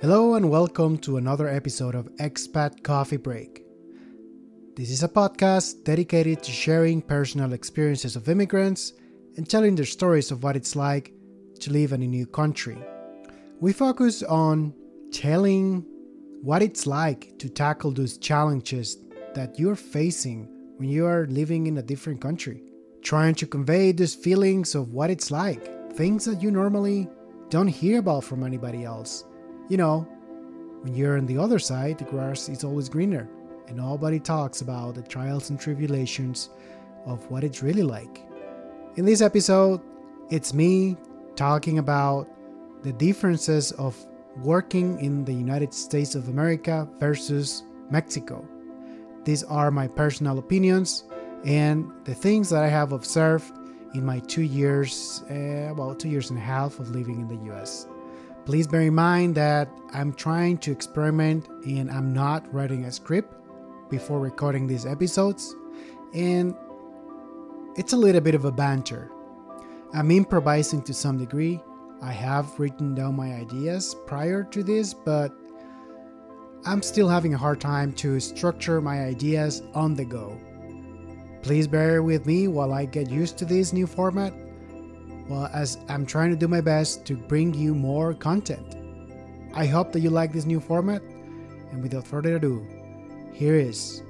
Hello and welcome to another episode of Expat Coffee Break. This is a podcast dedicated to sharing personal experiences of immigrants and telling their stories of what it's like to live in a new country. We focus on telling what it's like to tackle those challenges that you're facing when you are living in a different country. Trying to convey those feelings of what it's like, things that you normally don't hear about from anybody else. You know, when you're on the other side, the grass is always greener, and nobody talks about the trials and tribulations of what it's really like. In this episode, it's me talking about the differences of working in the United States of America versus Mexico. These are my personal opinions and the things that I have observed in my two years, uh, about two years and a half of living in the US. Please bear in mind that I'm trying to experiment and I'm not writing a script before recording these episodes, and it's a little bit of a banter. I'm improvising to some degree. I have written down my ideas prior to this, but I'm still having a hard time to structure my ideas on the go. Please bear with me while I get used to this new format, well, as I'm trying to do my best to bring you more content. I hope that you like this new format, and without further ado, here is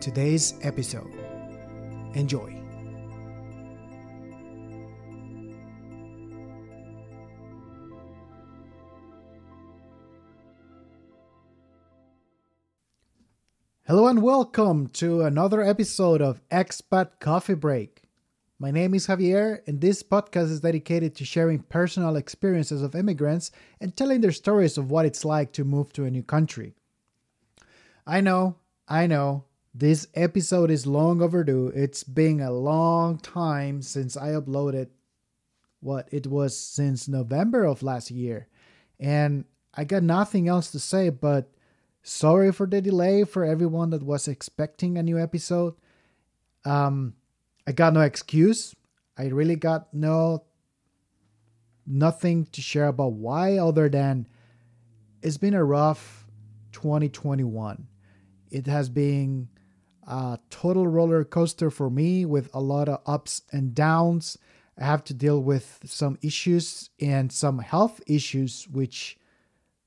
today's episode. Enjoy. Hello and welcome to another episode of Expat Coffee Break. My name is Javier, and this podcast is dedicated to sharing personal experiences of immigrants and telling their stories of what it's like to move to a new country. I know, I know, this episode is long overdue. It's been a long time since I uploaded what it was since November of last year, and I got nothing else to say but Sorry for the delay for everyone that was expecting a new episode. Um, I got no excuse. I really got no nothing to share about why other than it's been a rough 2021. It has been a total roller coaster for me with a lot of ups and downs. I have to deal with some issues and some health issues which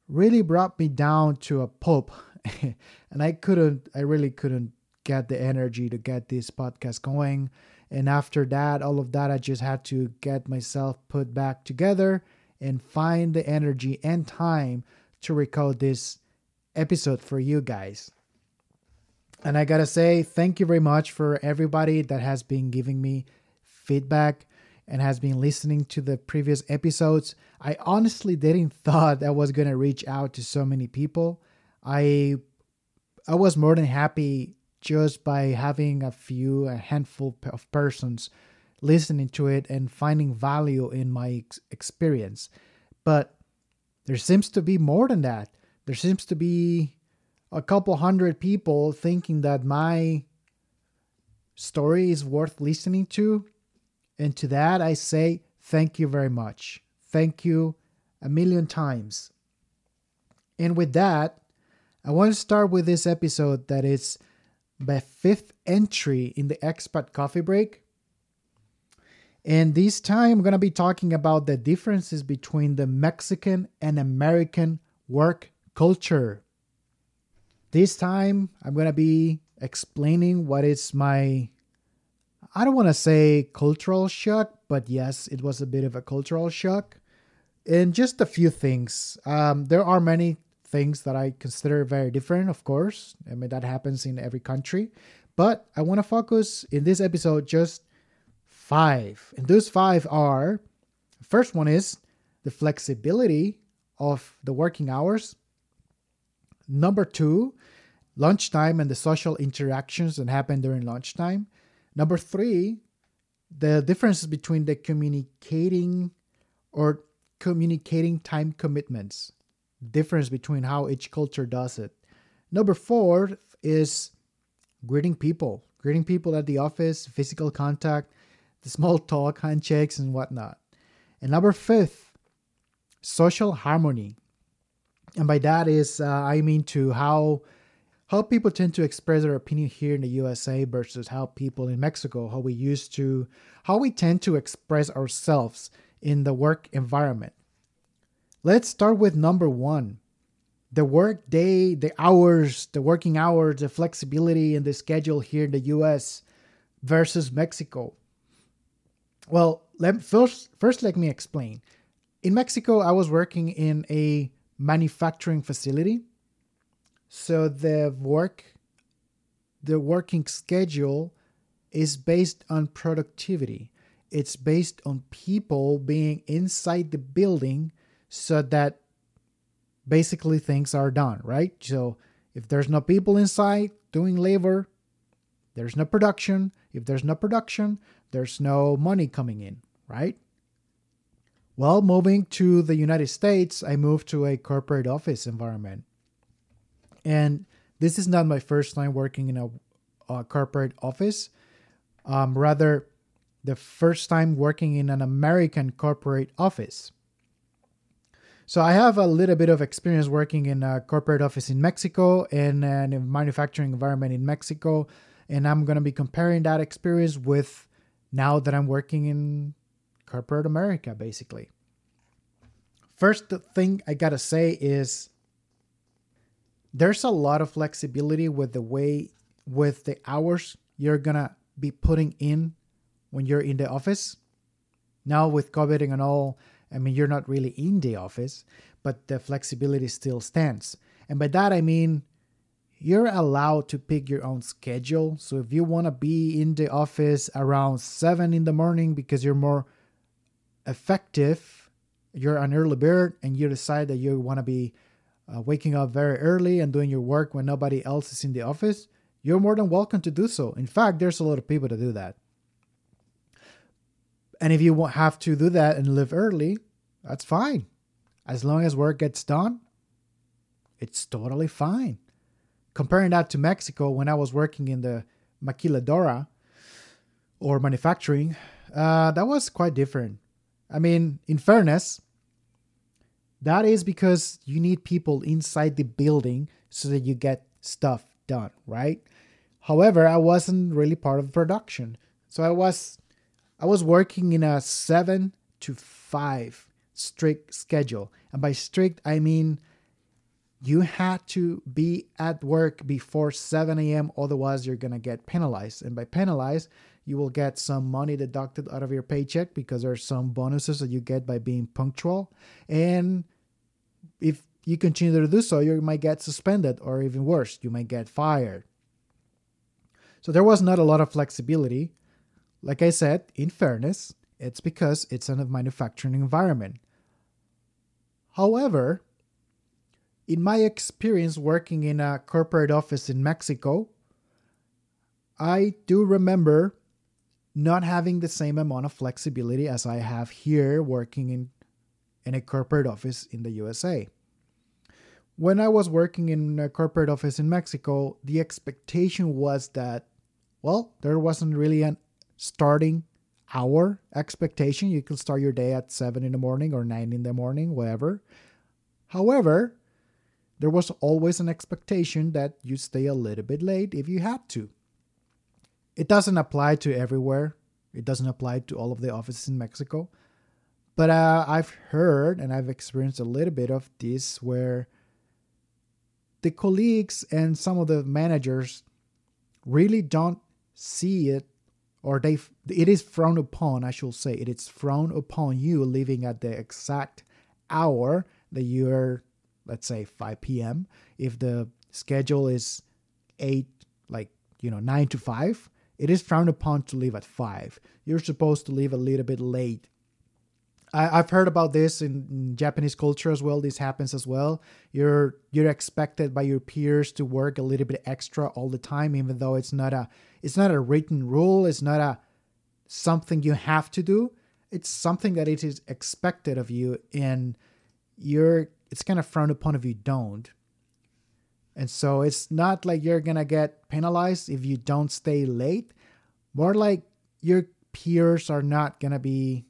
really brought me down to a pulp and i couldn't i really couldn't get the energy to get this podcast going and after that all of that i just had to get myself put back together and find the energy and time to record this episode for you guys and i gotta say thank you very much for everybody that has been giving me feedback and has been listening to the previous episodes. I honestly didn't thought I was to reach out to so many people. I I was more than happy just by having a few a handful of persons listening to it and finding value in my ex- experience. But there seems to be more than that. There seems to be a couple hundred people thinking that my story is worth listening to and to that, I say thank you very much. Thank you a million times. And with that, I want to start with this episode that is my fifth entry in the Expat Coffee Break. And this time, I'm going to be talking about the differences between the Mexican and American work culture. This time, I'm going to be explaining what is my I don't want to say cultural shock, but yes, it was a bit of a cultural shock. And just a few things. Um, there are many things that I consider very different, of course. I mean, that happens in every country. But I want to focus in this episode just five. And those five are first one is the flexibility of the working hours. Number two, lunchtime and the social interactions that happen during lunchtime. Number three, the differences between the communicating or communicating time commitments, difference between how each culture does it. Number four is greeting people, greeting people at the office, physical contact, the small talk, handshakes, and whatnot. And number fifth, social harmony. and by that is uh, I mean to how how people tend to express their opinion here in the USA versus how people in Mexico, how we used to, how we tend to express ourselves in the work environment. Let's start with number one the work day, the hours, the working hours, the flexibility in the schedule here in the US versus Mexico. Well, let first first let me explain. In Mexico, I was working in a manufacturing facility. So the work the working schedule is based on productivity. It's based on people being inside the building so that basically things are done, right? So if there's no people inside doing labor, there's no production. If there's no production, there's no money coming in, right? Well, moving to the United States, I moved to a corporate office environment. And this is not my first time working in a, a corporate office. Um, rather, the first time working in an American corporate office. So I have a little bit of experience working in a corporate office in Mexico and, a manufacturing environment in Mexico, and I'm going to be comparing that experience with now that I'm working in corporate America, basically. First thing I gotta say is there's a lot of flexibility with the way with the hours you're gonna be putting in when you're in the office. Now with COVID and all, I mean, you're not really in the office, but the flexibility still stands. And by that, I mean, you're allowed to pick your own schedule. So if you want to be in the office around 7 in the morning because you're more effective, you're an early bird and you decide that you want to be uh, waking up very early and doing your work when nobody else is in the office, you're more than welcome to do so. In fact, there's a lot of people to do that. And if you have to do that and live early, that's fine. As long as work gets done, it's totally fine. Comparing that to Mexico, when I was working in the maquiladora or manufacturing, uh, that was quite different. I mean, in fairness, that is because you need people inside the building so that you get stuff done, right? However, I wasn't really part of production. So I was I was working in a 7 to 5 strict schedule. And by strict, I mean you had to be at work before 7 a.m., otherwise, you're going to get penalized. And by penalized, you will get some money deducted out of your paycheck because there's some bonuses that you get by being punctual. And if you continue to do so, you might get suspended, or even worse, you might get fired. So there was not a lot of flexibility. Like I said, in fairness, it's because it's in a manufacturing environment. However, in my experience working in a corporate office in Mexico, I do remember not having the same amount of flexibility as I have here working in, in a corporate office in the USA. When I was working in a corporate office in Mexico, the expectation was that, well, there wasn't really an starting hour expectation. You can start your day at 7 in the morning or 9 in the morning, whatever. However, there was always an expectation that you stay a little bit late if you had to. It doesn't apply to everywhere. It doesn't apply to all of the offices in Mexico. But uh, I've heard and I've experienced a little bit of this where the colleagues and some of the managers really don't see it or they it is frowned upon i should say it is frowned upon you leaving at the exact hour that you're let's say 5 p.m if the schedule is 8 like you know 9 to 5 it is frowned upon to leave at 5 you're supposed to leave a little bit late I, have heard about this in, in, Japanese culture as well. This happens as well. You're you're expected by your peers to work a little bit extra all the time, even though it's not a it's not a written rule. It's not a something you have to do. It's something that it is expected of you, and you're it's kind of frowned upon if you don't. And so it's not like you're gonna get penalized if you don't stay late. More like your peers are not gonna be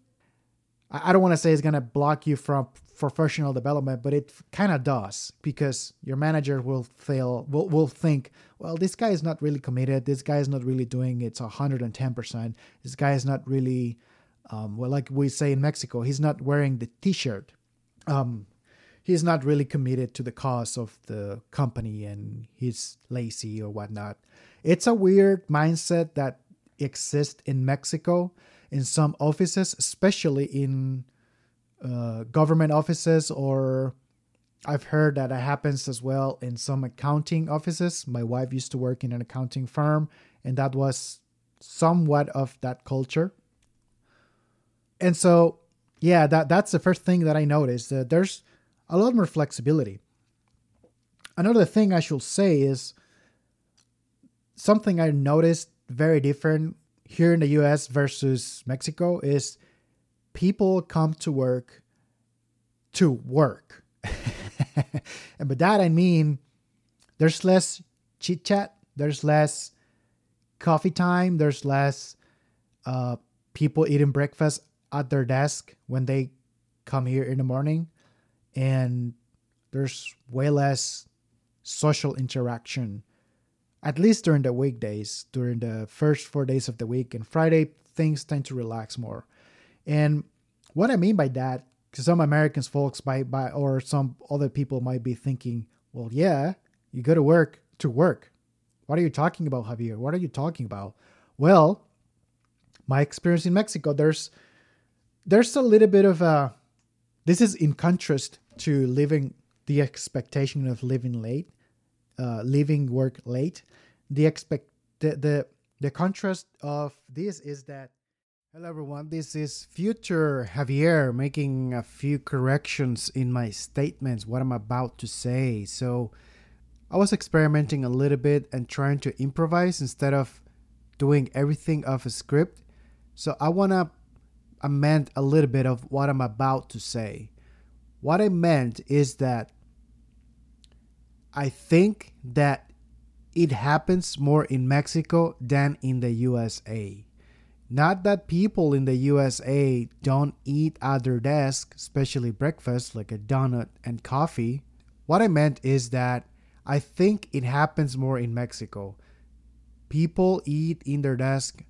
I don't want to say it's gonna block you from professional development, but it kind of does because your manager will fail will will think, well, this guy is not really committed. This guy is not really doing it 110%. This guy is not really um, well, like we say in Mexico, he's not wearing the T-shirt. Um, he's not really committed to the cause of the company, and he's lazy or whatnot. It's a weird mindset that exists in Mexico in some offices, especially in uh, government offices, or I've heard that it happens as well in some accounting offices. My wife used to work in an accounting firm, and that was somewhat of that culture. And so, yeah, that that's the first thing that I noticed. That there's a lot more flexibility. Another thing I should say is something I noticed very different here in the US versus Mexico is people come to work to work. and by that I mean there's less chit chat, there's less coffee time, there's less uh, people eating breakfast at their desk when they come here in the morning, and there's way less social interaction at least during the weekdays, during the first four days of the week. And Friday, things tend to relax more. And what I mean by that, because some Americans folks by by or some other people might be thinking, well, yeah, you go to work to work. What are you talking about, Javier? What are you talking about? Well, my experience in Mexico, there's there's a little bit of a this is in contrast to living the expectation of living late uh, leaving work late. The expect the, the the contrast of this is that hello everyone this is future javier making a few corrections in my statements what i'm about to say. So i was experimenting a little bit and trying to improvise instead of doing everything off a script. So i want to amend a little bit of what i'm about to say. What i meant is that I think that it happens more in Mexico than in the USA. Not that people in the USA don't eat at their desk, especially breakfast, like a donut and coffee. What I meant is that I think it happens more in Mexico. People eat in their desk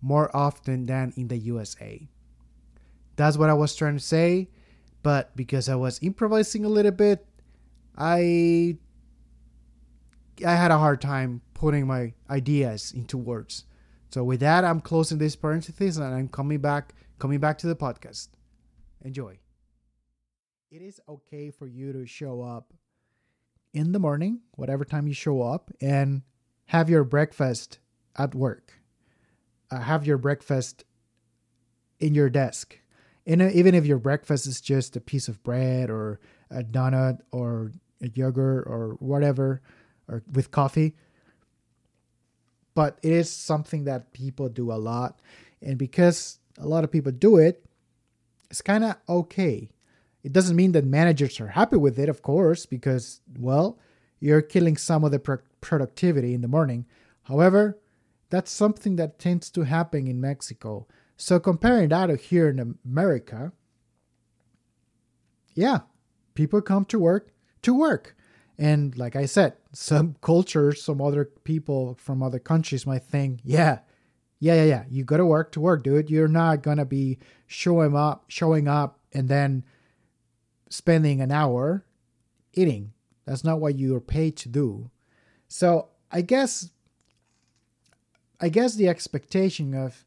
more often than in the USA. That's what I was trying to say, but because I was improvising a little bit, I I had a hard time putting my ideas into words. So with that, I'm closing this parenthesis and I'm coming back coming back to the podcast. Enjoy. It is okay for you to show up in the morning, whatever time you show up, and have your breakfast at work. Uh, have your breakfast in your desk. And even if your breakfast is just a piece of bread or a donut or a yogurt or whatever, or with coffee. But it is something that people do a lot. And because a lot of people do it, it's kind of okay. It doesn't mean that managers are happy with it, of course, because, well, you're killing some of the pro- productivity in the morning. However, that's something that tends to happen in Mexico. So comparing that to here in America, yeah, people come to work to work. And like I said, some cultures, some other people from other countries might think, yeah, yeah, yeah, yeah, you go to work to work, dude. You're not gonna be showing up, showing up, and then spending an hour eating. That's not what you're paid to do. So I guess, I guess the expectation of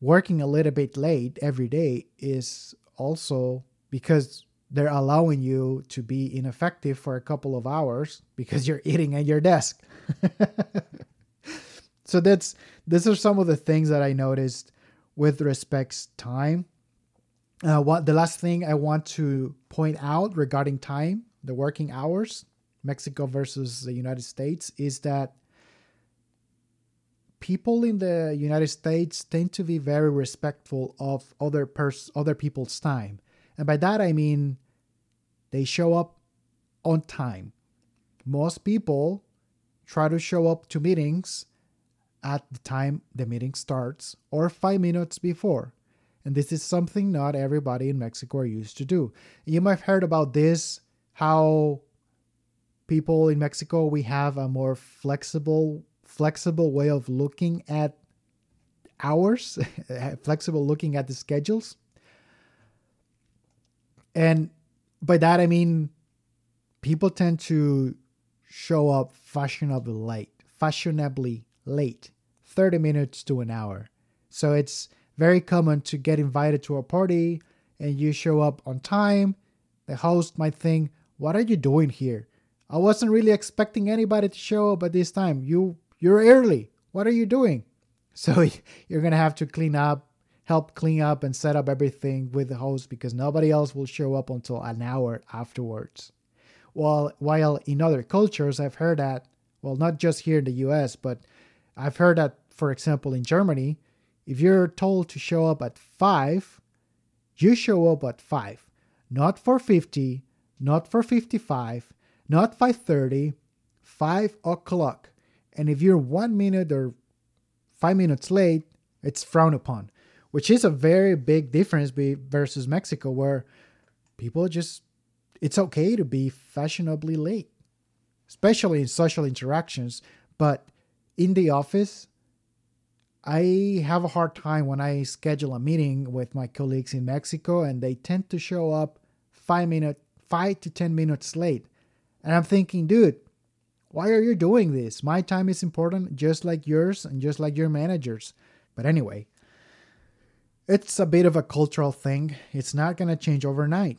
working a little bit late every day is also because they're allowing you to be ineffective for a couple of hours because you're eating at your desk. so that's these are some of the things that I noticed with respects time. Uh, what the last thing I want to point out regarding time, the working hours, Mexico versus the United States, is that people in the United States tend to be very respectful of other pers- other people's time. And by that I mean they show up on time. Most people try to show up to meetings at the time the meeting starts or five minutes before. And this is something not everybody in Mexico are used to do. You might have heard about this, how people in Mexico we have a more flexible flexible way of looking at hours, flexible looking at the schedules. And by that I mean people tend to show up fashionably late, fashionably late, 30 minutes to an hour. So it's very common to get invited to a party and you show up on time. The host might think, "What are you doing here? I wasn't really expecting anybody to show up at this time. You you're early. What are you doing?" So you're going to have to clean up, help clean up and set up everything with the host because nobody else will show up until an hour afterwards. While while in other cultures I've heard that, well not just here in the US, but I've heard that for example in Germany, if you're told to show up at 5, you show up at 5. Not for 50, not for 55, not 5.30, 5 o'clock. And if you're one minute or five minutes late, it's frowned upon, which is a very big difference be, versus Mexico, where people just, it's okay to be fashionably late, especially in social interactions. But in the office, I have a hard time when I schedule a meeting with my colleagues in Mexico and they tend to show up five minute, five to ten minutes late. And I'm thinking, dude, why are you doing this? My time is important just like yours and just like your managers. But anyway, it's a bit of a cultural thing. It's not gonna change overnight.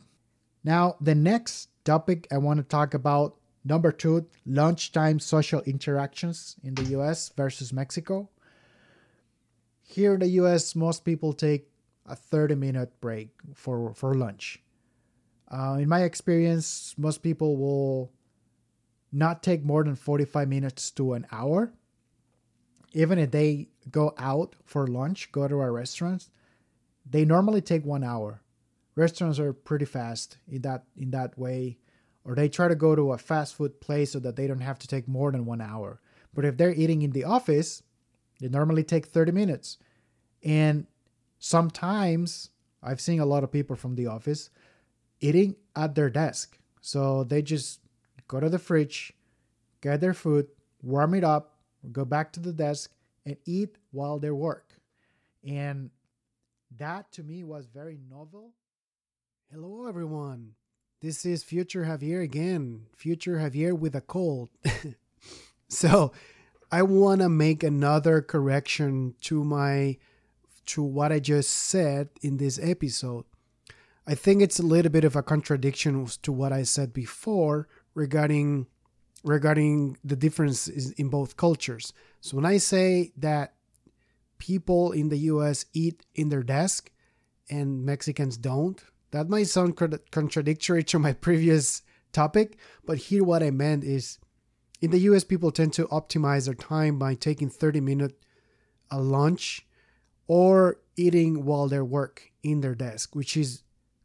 Now, the next topic I want to talk about number two, lunchtime social interactions in the US versus Mexico. Here in the US, most people take a 30 minute break for, for lunch. Uh, in my experience, most people will not take more than 45 minutes to an hour. Even if they go out for lunch, go to a restaurant, they normally take one hour. Restaurants are pretty fast in that in that way, or they try to go to a fast food place so that they don't have to take more than one hour. But if they're eating in the office, they normally take 30 minutes. And sometimes I've seen a lot of people from the office eating at their desk. So they just go to the fridge, get their food, warm it up, go back to the desk, and eat while they work. And that to me was very novel. Hello, everyone. This is Future Javier again. Future Javier with a cold. so, I want to make another correction to my to what I just said in this episode. I think it's a little bit of a contradiction to what I said before regarding regarding the difference in both cultures. So when I say that people in the US eat in their desk and Mexicans don't, that might sound contradictory to my previous topic, but here what I meant is in the US, people tend to optimize their time by taking 30 minute a lunch or eating while they work in their desk, which is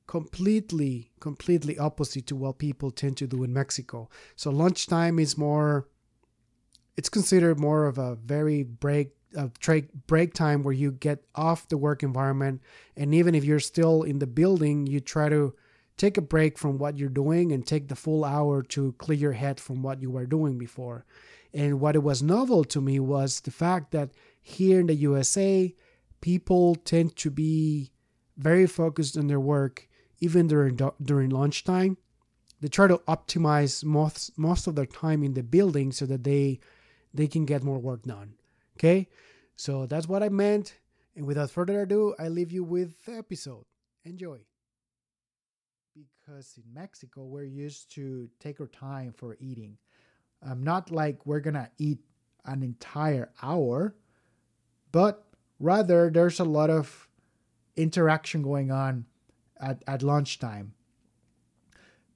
completely, completely opposite to what people tend to do in Mexico. So lunchtime is more, it's considered more of a very break, a break time where you get off the work environment. And even if you're still in the building, you try to take a break from what you're doing and take the full hour to clear your head from what you were doing before. And what it was novel to me was the fact that here in the USA, people tend to be very focused on their work even during during lunchtime. They try to optimize most most of their time in the building so that they they can get more work done. Okay? So that's what I meant. And without further ado, I leave you with the episode. Enjoy because in Mexico we're used to take our time for eating. Um, not like we're gonna eat an entire hour, but rather there's a lot of interaction going on at, at lunchtime.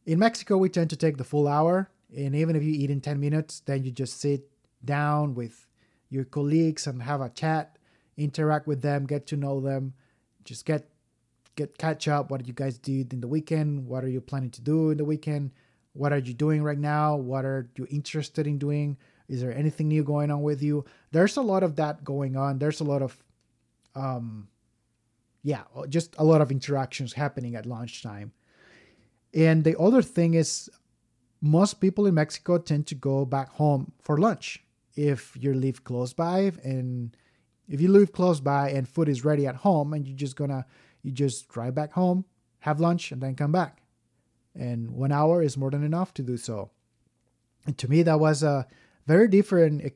In Mexico, we tend to take the full hour, and even if you eat in 10 minutes, then you just sit down with your colleagues and have a chat, interact with them, get to know them, just get get catch up. What you guys did in the weekend? What are you planning to do in the weekend? What are you doing right now? What are you interested in doing? Is there anything new going on with you? There's a lot of that going on. There's a lot of um, yeah, just a lot of interactions happening at lunchtime. And the other thing is, most people in Mexico tend to go back home for lunch if you live close by and if you live close by and food is ready at home and you're just gonna you just drive back home have lunch and then come back. And one hour is more than enough to do so. And to me that was a very different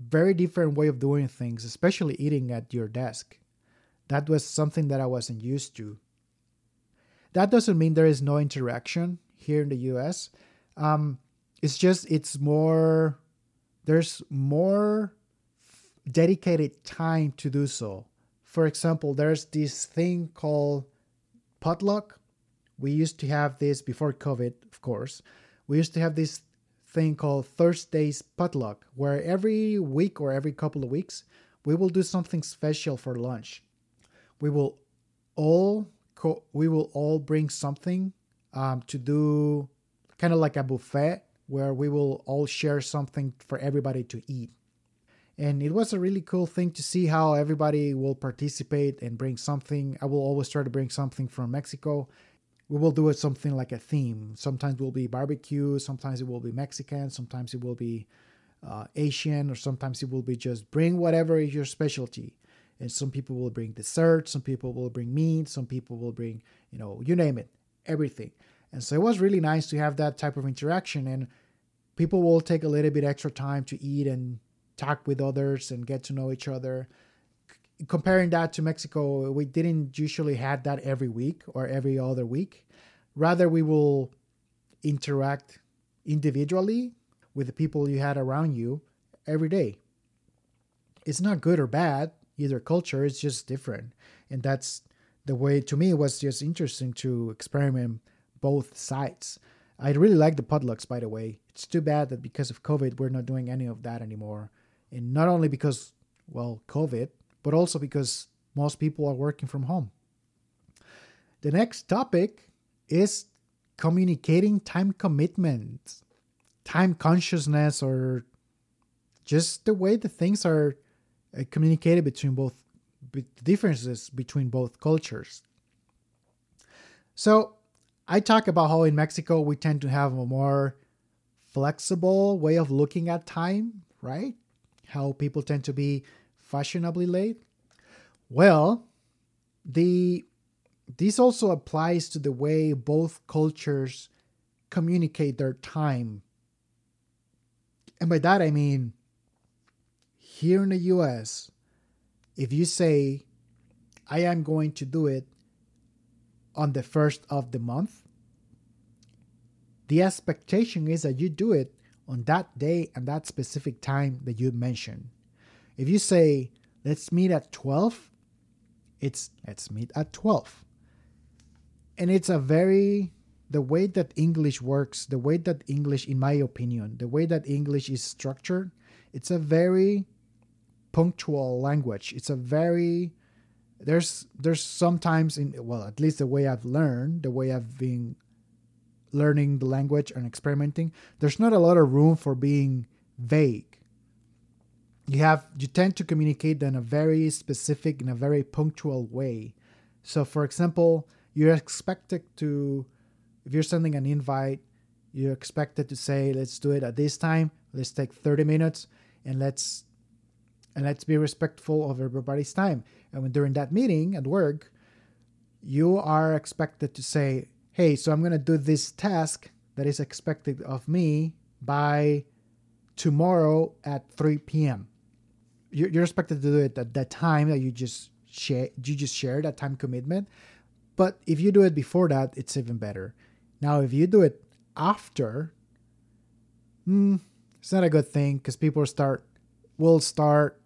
very different way of doing things especially eating at your desk. That was something that i wasn't used to. That doesn't mean there is no interaction here in the us um, it's just it's more there's more dedicated time to do so. For example, there's this thing called potluck. We used to have this before COVID, of course. We used to have this thing called Thursdays potluck, where every week or every couple of weeks, we will do something special for lunch. We will all co- we will all bring something um, to do, kind of like a buffet, where we will all share something for everybody to eat. And it was a really cool thing to see how everybody will participate and bring something. I will always try to bring something from mexico. We will do it something like a theme. Sometimes it will be barbecue sometimes it will be mexican sometimes it will be uh, asian or sometimes it will be just bring whatever is your specialty. And some people will bring dessert some people will bring meat some people will bring you know you name it everything. And so it was really nice to have that type of interaction. And people will take a little bit extra time to eat and talk with others and get to know each other. C- comparing that to Mexico, we didn't usually had that every week or every other week. Rather, we will interact individually with the people you had around you every day. It's not good or bad, either culture, it's just different. And that's the way to me it was just interesting to experiment both sides. I really like the potlucks, by the way. It's too bad that because of COVID, we're not doing any of that anymore. And not only because well covid but also because most people are working from home. The next topic is communicating time commitment time consciousness or just the way the things are uh, communicated between both differences between both cultures. So i talk about how in mexico we tend to have a more flexible way of looking at time right how people tend to be fashionably late? Well, the this also applies to the way both cultures communicate their time. And by that I mean here in the US, if you say I am going to do it on the first of the month, the expectation is that you do it on that day and that specific time that you mentioned. If you say, let's meet at 12, it's let's meet at 12. And it's a very, the way that English works, the way that English, in my opinion, the way that English is structured, it's a very punctual language. It's a very, there's there's sometimes in well at least the way i've learned the way i've been learning the language and experimenting, there's not a lot of room for being vague. You have you tend to communicate in a very specific, in a very punctual way. So, for example, you're expected to, if you're sending an invite, you're expected to say, "Let's do it at this time. Let's take 30 minutes, and let's and let's be respectful of everybody's time." And when during that meeting at work, you are expected to say, hey, so I'm going to do this task that is expected of me by tomorrow at 3 p.m. You're, expected to do it at that time that you just share, you just share that time commitment. But if you do it before that, it's even better. Now, if you do it after, hmm, it's not a good thing because people start will start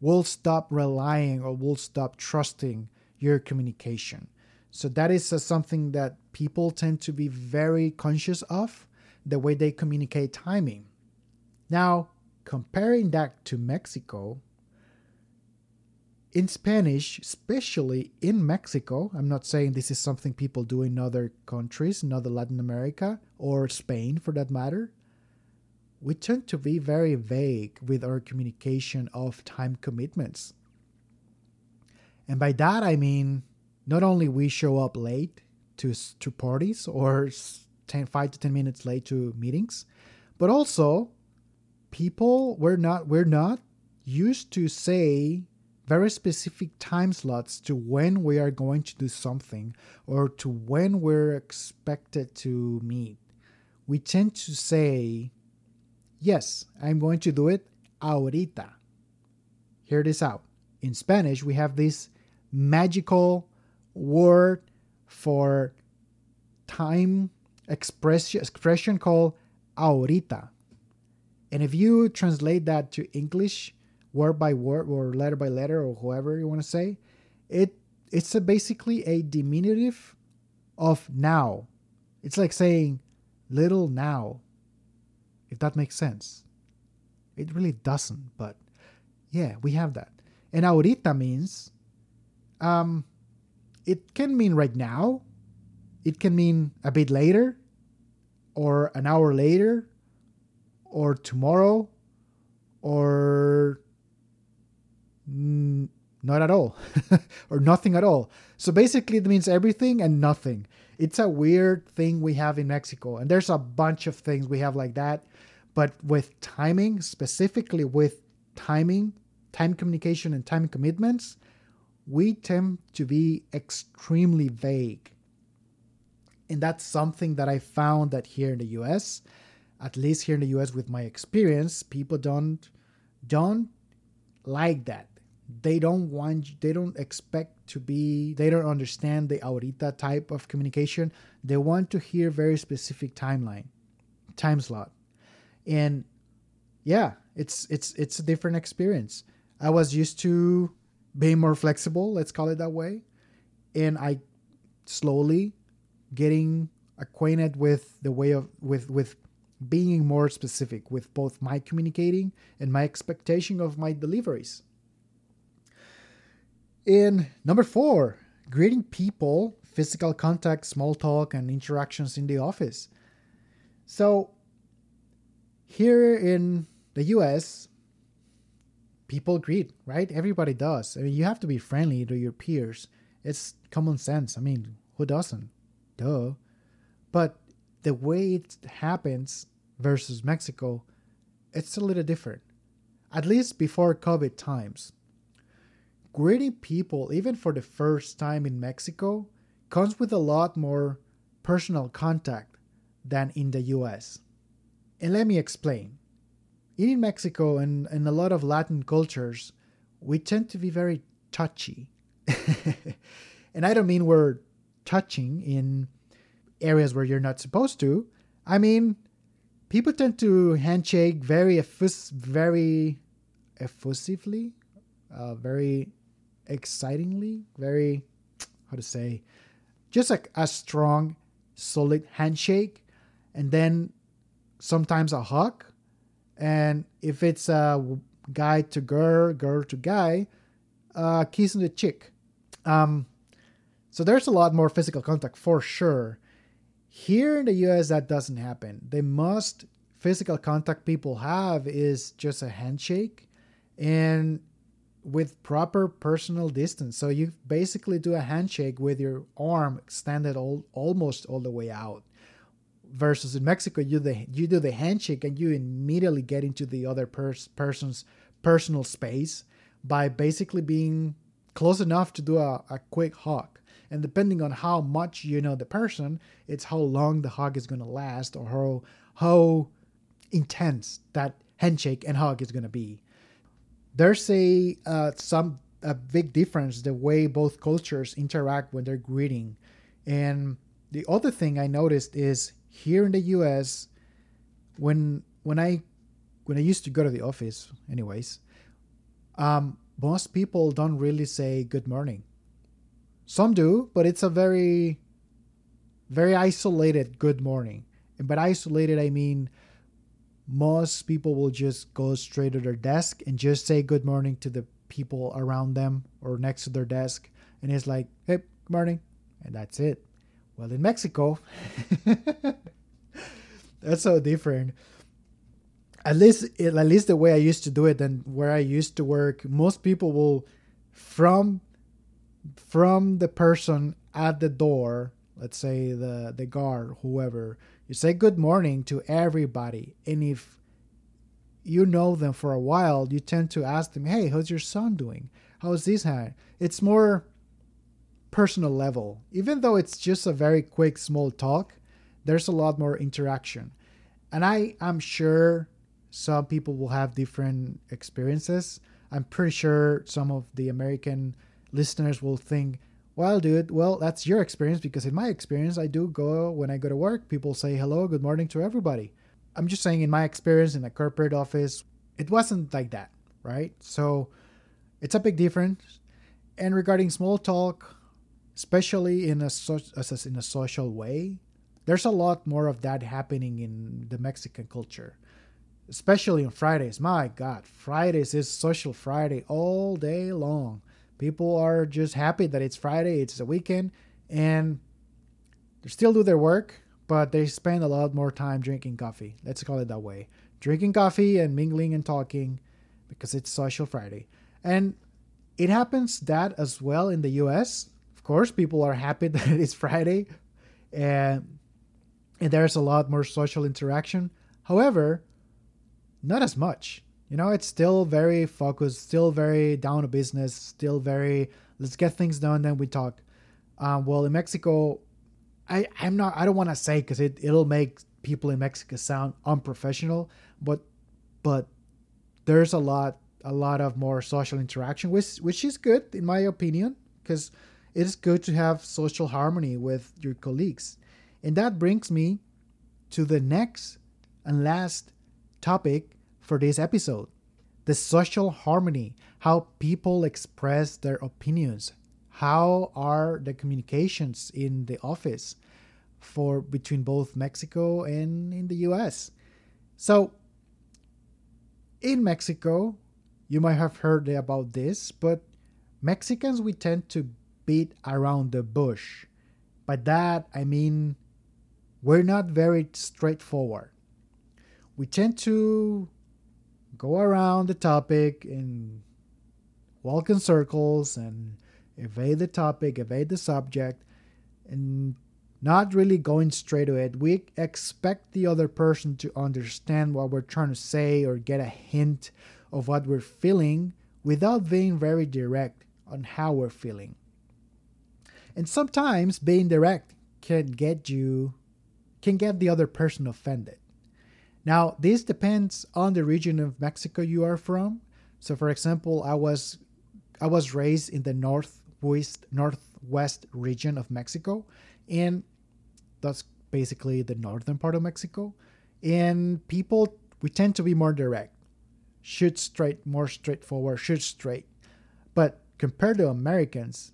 will stop relying or will stop trusting your communication. So that is uh, something that people tend to be very conscious of the way they communicate timing. Now, comparing that to Mexico, in Spanish, especially in Mexico, I'm not saying this is something people do in other countries, in other Latin America or Spain for that matter. We tend to be very vague with our communication of time commitments. And by that I mean not only we show up late to to parties or 10, 5 to 10 minutes late to meetings, but also people we're not we're not used to say very specific time slots to when we are going to do something or to when we're expected to meet. We tend to say, Yes, I'm going to do it ahorita. Hear this out. In Spanish, we have this magical word for time expression, expression called ahorita. And if you translate that to English, word by word or letter by letter or whoever you want to say, it it's a basically a diminutive of now. It's like saying little now. If that makes sense. It really doesn't, but yeah, we have that. And ahorita means um it can mean right now. It can mean a bit later or an hour later or tomorrow or Mm, not at all or nothing at all so basically it means everything and nothing it's a weird thing we have in mexico and there's a bunch of things we have like that but with timing specifically with timing time communication and time commitments we tend to be extremely vague. And that's something that i found that here in the us at least here in the us with my experience people don't don't like that. They don't want they don't expect to be they don't understand the ahorita type of communication. They want to hear very specific timeline time slot. And yeah it's it's it's a different experience. I was used to being more flexible let's call it that way and i slowly getting acquainted with the way of with with being more specific with both my communicating and my expectation of my deliveries And number four, greeting people, physical contact, small talk, and interactions in the office. So, here in the US, people greet, right? Everybody does. I mean, you have to be friendly to your peers. It's common sense. I mean, who doesn't? Duh. But the way it happens versus Mexico, it's a little different. At least before COVID times greeting people, even for the first time in Mexico, comes with a lot more personal contact than in the US. And let me explain. In Mexico and in a lot of Latin cultures, we tend to be very touchy. and I don't mean we're touching in areas where you're not supposed to. I mean, people tend to handshake very effus- very effusively, uh, very excitingly, very, how to say, just like a strong, solid handshake, and then sometimes a hug. And if it's a guy to girl, girl to guy, uh, kiss on the cheek. Um, so there's a lot more physical contact for sure. Here in the US, that doesn't happen. The most physical contact people have is just a handshake. And with proper personal distance. So you basically do a handshake with your arm extended all, almost all the way out. Versus in Mexico, you the you do the handshake and you immediately get into the other pers- person's personal space by basically being close enough to do a, a quick hug. And depending on how much you know the person, it's how long the hug is going to last or how how intense that handshake and hug is going to be there's a uh, some a big difference the way both cultures interact when they're greeting and the other thing i noticed is here in the us when when i when i used to go to the office anyways um, most people don't really say good morning some do but it's a very very isolated good morning and by isolated i mean most people will just go straight to their desk and just say good morning to the people around them or next to their desk. And it's like, hey, good morning. And that's it. Well, in Mexico, that's so different. At least, at least the way I used to do it and where I used to work, most people will, from from the person at the door, let's say the, the guard, whoever, you say good morning to everybody. And if you know them for a while, you tend to ask them, hey, how's your son doing? How's this hand? It's more personal level. Even though it's just a very quick, small talk, there's a lot more interaction. And I am sure some people will have different experiences. I'm pretty sure some of the American listeners will think, well, dude, well, that's your experience because in my experience, I do go when I go to work, people say hello, good morning to everybody. I'm just saying, in my experience in a corporate office, it wasn't like that, right? So it's a big difference. And regarding small talk, especially in a, so, in a social way, there's a lot more of that happening in the Mexican culture, especially on Fridays. My God, Fridays is social Friday all day long. People are just happy that it's Friday, it's a weekend, and they still do their work, but they spend a lot more time drinking coffee. Let's call it that way. Drinking coffee and mingling and talking because it's social Friday. And it happens that as well in the US. Of course, people are happy that it's Friday and and there's a lot more social interaction. However, not as much. You know, it's still very focused, still very down to business, still very let's get things done, then we talk. Um, well, in Mexico, I I'm not I don't want to say because it it'll make people in Mexico sound unprofessional, but but there's a lot a lot of more social interaction, which which is good in my opinion, because it is good to have social harmony with your colleagues. And that brings me to the next and last topic for this episode the social harmony, how people express their opinions. How are the communications in the office for between both Mexico and in the US? So, in Mexico, you might have heard about this, but Mexicans we tend to beat around the bush. By that I mean we're not very straightforward. We tend to go around the topic and walk in circles and evade the topic, evade the subject, and not really going straight to it. We expect the other person to understand what we're trying to say or get a hint of what we're feeling without being very direct on how we're feeling. And sometimes being direct can get you can get the other person offended. Now, this depends on the region of Mexico you are from. So for example, I was I was raised in the northwest northwest region of Mexico and that's basically the northern part of Mexico. And people we tend to be more direct. Shoot straight, more straightforward, shoot straight. But compared to Americans,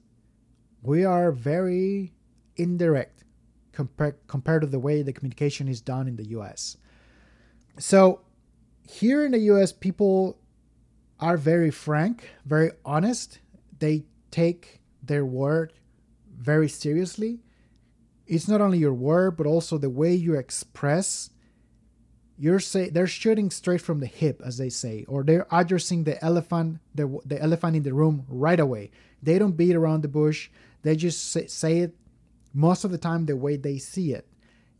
we are very indirect compared compared to the way the communication is done in the US. So here in the US people are very frank, very honest. They take their word very seriously. It's not only your word but also the way you express you're say they're shooting straight from the hip as they say or they're addressing the elephant the, the elephant in the room right away they don't beat around the bush they just say, it most of the time the way they see it.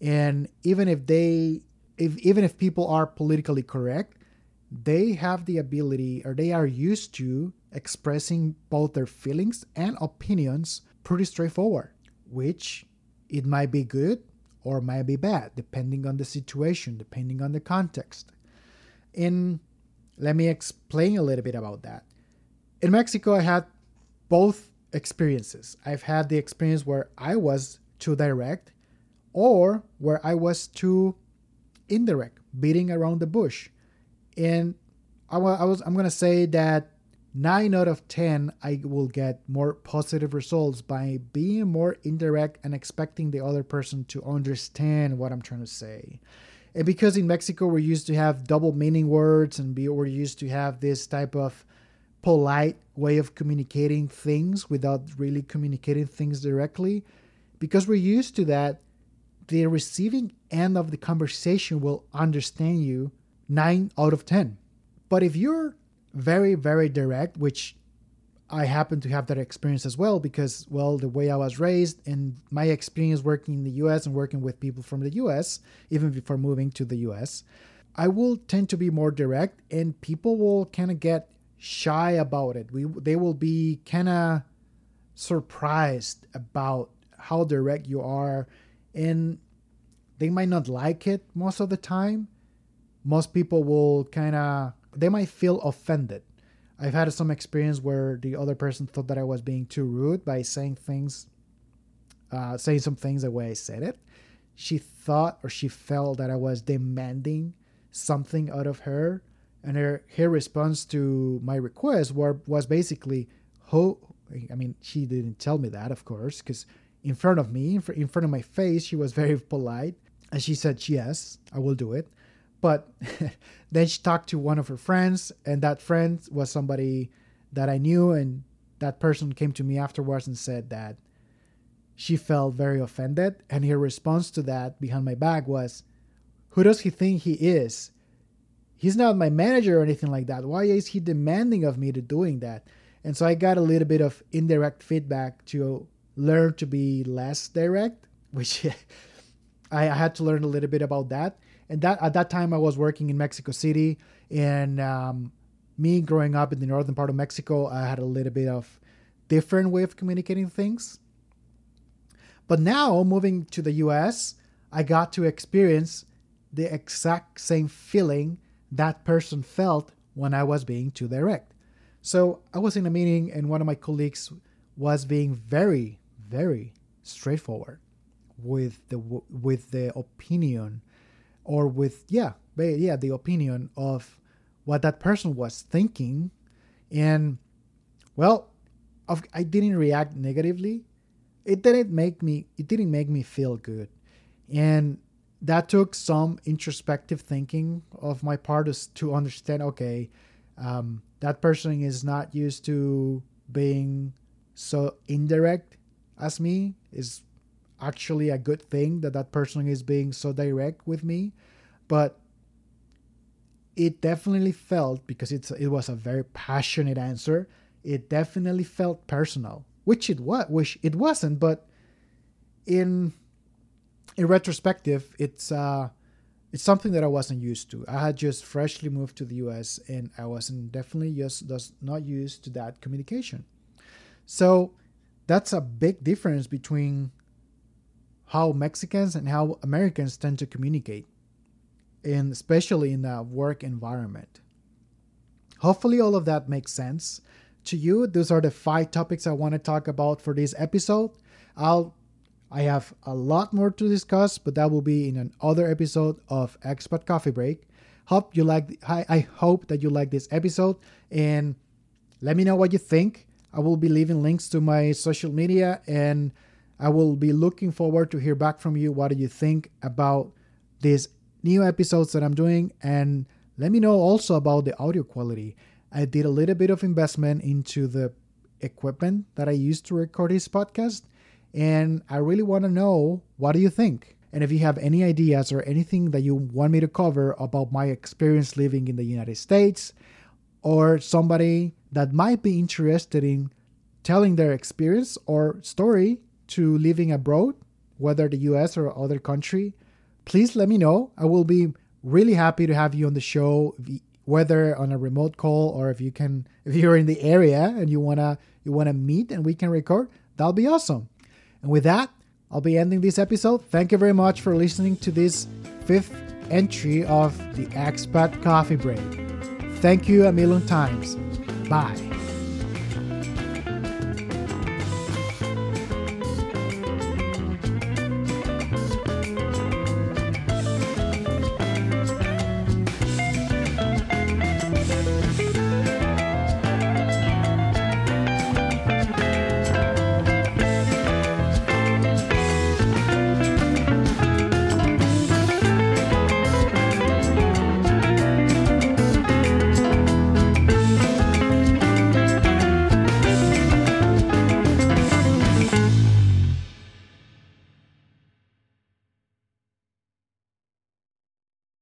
And even if they if even if people are politically correct they have the ability or they are used to expressing both their feelings and opinions pretty straightforward which it might be good or might be bad depending on the situation depending on the context. And let me explain a little bit about that. In mexico i had both experiences. I've had the experience where I was too direct or where I was too indirect, beating around the bush. And I, was I'm going to say that 9 out of 10 I will get more positive results by being more indirect and expecting the other person to understand what I'm trying to say. And because in Mexico we're used to have double meaning words and be, we're used to have this type of polite way of communicating things without really communicating things directly. Because we're used to that, the receiving end of the conversation will understand you 9 out of 10. But if you're very, very direct, which I happen to have that experience as well because, well, the way I was raised and my experience working in the US and working with people from the US, even before moving to the US, I will tend to be more direct and people will kind of get shy about it. We they will be kind of surprised about how direct you are and they might not like it most of the time. Most people will kind of they might feel offended I've had some experience where the other person thought that I was being too rude by saying things, uh, saying some things the way I said it. She thought or she felt that I was demanding something out of her, and her her response to my request were, was basically, "Ho." I mean, she didn't tell me that, of course, because in front of me, in front of my face, she was very polite, and she said, "Yes, I will do it." But then she talked to one of her friends, and that friend was somebody that I knew, and that person came to me afterwards and said that she felt very offended. And her response to that behind my back was, Who does he think he is? He's not my manager or anything like that. Why is he demanding of me to doing that? And so I got a little bit of indirect feedback to learn to be less direct, which I had to learn a little bit about that and that at that time I was working in Mexico City, and um, me growing up in the northern part of Mexico, I had a little bit of different way of communicating things. But now moving to the U.S., I got to experience the exact same feeling that person felt when I was being too direct. So I was in a meeting, and one of my colleagues was being very, very straightforward with the with the opinion or with yeah yeah the opinion of what that person was thinking. And well i didn't react negatively. It didn't make me it didn't make me feel good. And that took some introspective thinking of my part to understand okay um, that person is not used to being so indirect as me is actually a good thing that that person is being so direct with me but it definitely felt because it's it was a very passionate answer it definitely felt personal which it was which it wasn't but in in retrospective it's uh it's something that I wasn't used to. I had just freshly moved to the US and I wasn't definitely just, just not used to that communication. So that's a big difference between how Mexicans and how Americans tend to communicate, and especially in a work environment. Hopefully, all of that makes sense to you. Those are the five topics I want to talk about for this episode. I'll I have a lot more to discuss, but that will be in another episode of Expat Coffee Break. Hope you like. I, I hope that you like this episode, and let me know what you think. I will be leaving links to my social media and I will be looking forward to hear back from you. What do you think about these new episodes that I'm doing? And let me know also about the audio quality. I did a little bit of investment into the equipment that I use to record this podcast, and I really want to know what do you think? And if you have any ideas or anything that you want me to cover about my experience living in the United States, or somebody that might be interested in telling their experience or story to living abroad, whether the US or other country, please let me know. I will be really happy to have you on the show, whether on a remote call or if you can, if you're in the area and you wanna you wanna meet and we can record, that'll be awesome. And with that, I'll be ending this episode. Thank you very much for listening to this fifth entry of the Expat Coffee Break. Thank you a million times. Bye.